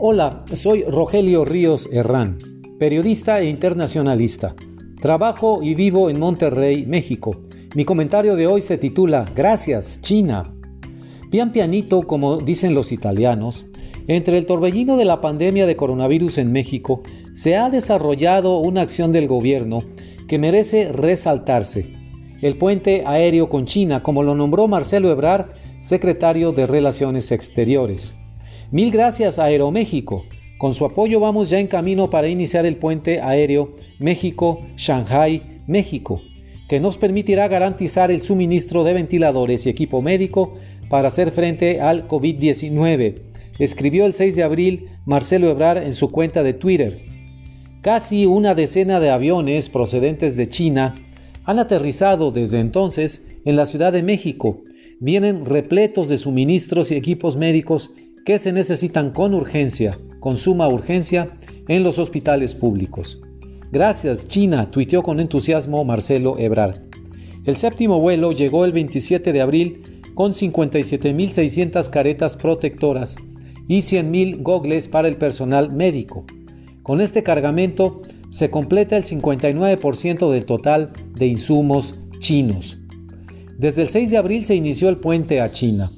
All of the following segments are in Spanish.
Hola, soy Rogelio Ríos Herrán, periodista e internacionalista. Trabajo y vivo en Monterrey, México. Mi comentario de hoy se titula Gracias, China. Pian pianito, como dicen los italianos, entre el torbellino de la pandemia de coronavirus en México se ha desarrollado una acción del gobierno que merece resaltarse. El puente aéreo con China, como lo nombró Marcelo Ebrard, secretario de Relaciones Exteriores. Mil gracias a Aeroméxico. Con su apoyo vamos ya en camino para iniciar el puente aéreo México-Shanghai, México, que nos permitirá garantizar el suministro de ventiladores y equipo médico para hacer frente al COVID-19, escribió el 6 de abril Marcelo Ebrard en su cuenta de Twitter. Casi una decena de aviones procedentes de China han aterrizado desde entonces en la Ciudad de México. Vienen repletos de suministros y equipos médicos que se necesitan con urgencia, con suma urgencia, en los hospitales públicos. Gracias, China, tuiteó con entusiasmo Marcelo Ebrard. El séptimo vuelo llegó el 27 de abril con 57.600 caretas protectoras y 100.000 gogles para el personal médico. Con este cargamento se completa el 59% del total de insumos chinos. Desde el 6 de abril se inició el puente a China.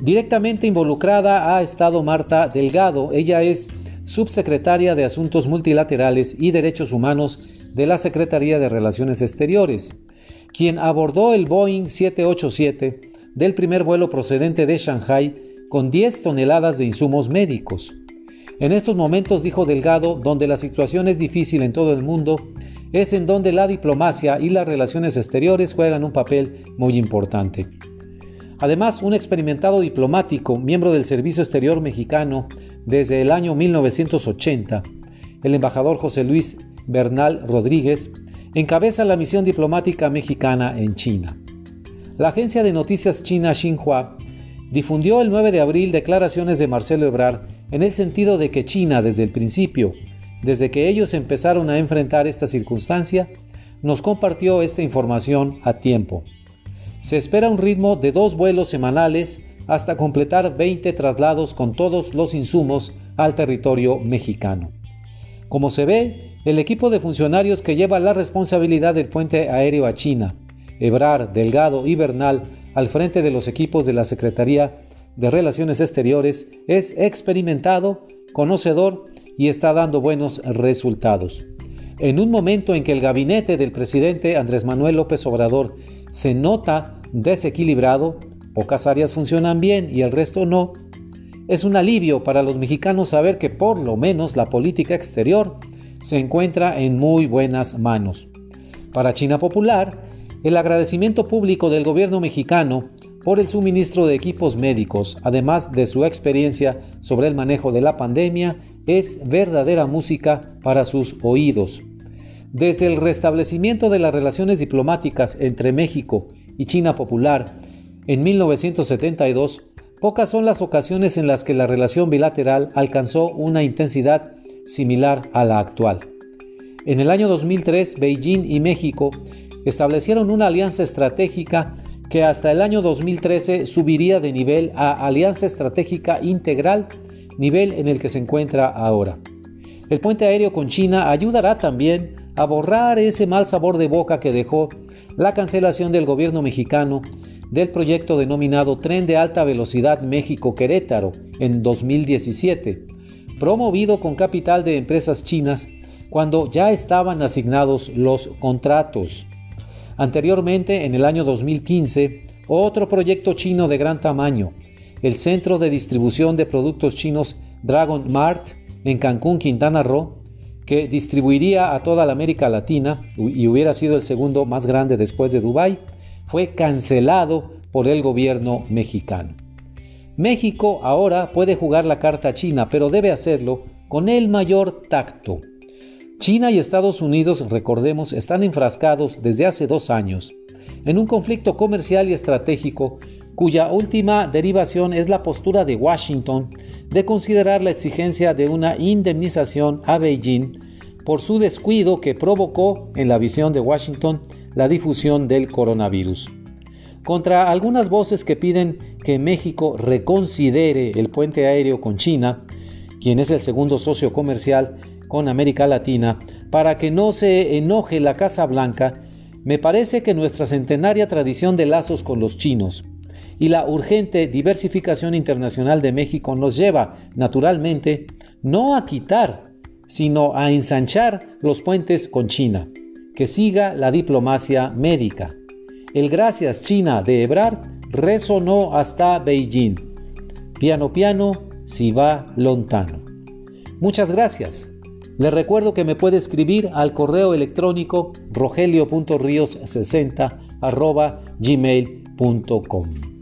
Directamente involucrada ha estado Marta Delgado. Ella es subsecretaria de Asuntos Multilaterales y Derechos Humanos de la Secretaría de Relaciones Exteriores, quien abordó el Boeing 787 del primer vuelo procedente de Shanghai con 10 toneladas de insumos médicos. En estos momentos, dijo Delgado, donde la situación es difícil en todo el mundo, es en donde la diplomacia y las relaciones exteriores juegan un papel muy importante. Además, un experimentado diplomático, miembro del Servicio Exterior mexicano desde el año 1980, el embajador José Luis Bernal Rodríguez, encabeza la misión diplomática mexicana en China. La agencia de noticias china Xinhua difundió el 9 de abril declaraciones de Marcelo Ebrard en el sentido de que China desde el principio, desde que ellos empezaron a enfrentar esta circunstancia, nos compartió esta información a tiempo. Se espera un ritmo de dos vuelos semanales hasta completar 20 traslados con todos los insumos al territorio mexicano. Como se ve, el equipo de funcionarios que lleva la responsabilidad del puente aéreo a China, Ebrar, Delgado y Bernal, al frente de los equipos de la Secretaría de Relaciones Exteriores, es experimentado, conocedor y está dando buenos resultados. En un momento en que el gabinete del presidente Andrés Manuel López Obrador se nota desequilibrado, pocas áreas funcionan bien y el resto no, es un alivio para los mexicanos saber que por lo menos la política exterior se encuentra en muy buenas manos. Para China Popular, el agradecimiento público del gobierno mexicano por el suministro de equipos médicos, además de su experiencia sobre el manejo de la pandemia, es verdadera música para sus oídos. Desde el restablecimiento de las relaciones diplomáticas entre México y China Popular en 1972, pocas son las ocasiones en las que la relación bilateral alcanzó una intensidad similar a la actual. En el año 2003, Beijing y México establecieron una alianza estratégica que hasta el año 2013 subiría de nivel a Alianza Estratégica Integral, nivel en el que se encuentra ahora. El puente aéreo con China ayudará también a borrar ese mal sabor de boca que dejó la cancelación del gobierno mexicano del proyecto denominado Tren de Alta Velocidad México-Querétaro en 2017, promovido con capital de empresas chinas cuando ya estaban asignados los contratos. Anteriormente, en el año 2015, otro proyecto chino de gran tamaño, el Centro de Distribución de Productos Chinos Dragon Mart en Cancún, Quintana Roo, que distribuiría a toda la América Latina y hubiera sido el segundo más grande después de Dubái, fue cancelado por el gobierno mexicano. México ahora puede jugar la carta china, pero debe hacerlo con el mayor tacto. China y Estados Unidos, recordemos, están enfrascados desde hace dos años en un conflicto comercial y estratégico cuya última derivación es la postura de Washington de considerar la exigencia de una indemnización a Beijing por su descuido que provocó, en la visión de Washington, la difusión del coronavirus. Contra algunas voces que piden que México reconsidere el puente aéreo con China, quien es el segundo socio comercial con América Latina, para que no se enoje la Casa Blanca, me parece que nuestra centenaria tradición de lazos con los chinos y la urgente diversificación internacional de México nos lleva, naturalmente, no a quitar, sino a ensanchar los puentes con China. Que siga la diplomacia médica. El gracias China de Ebrard resonó hasta Beijing. Piano piano, si va lontano. Muchas gracias. Les recuerdo que me puede escribir al correo electrónico rogelio.rios60 gmail.com.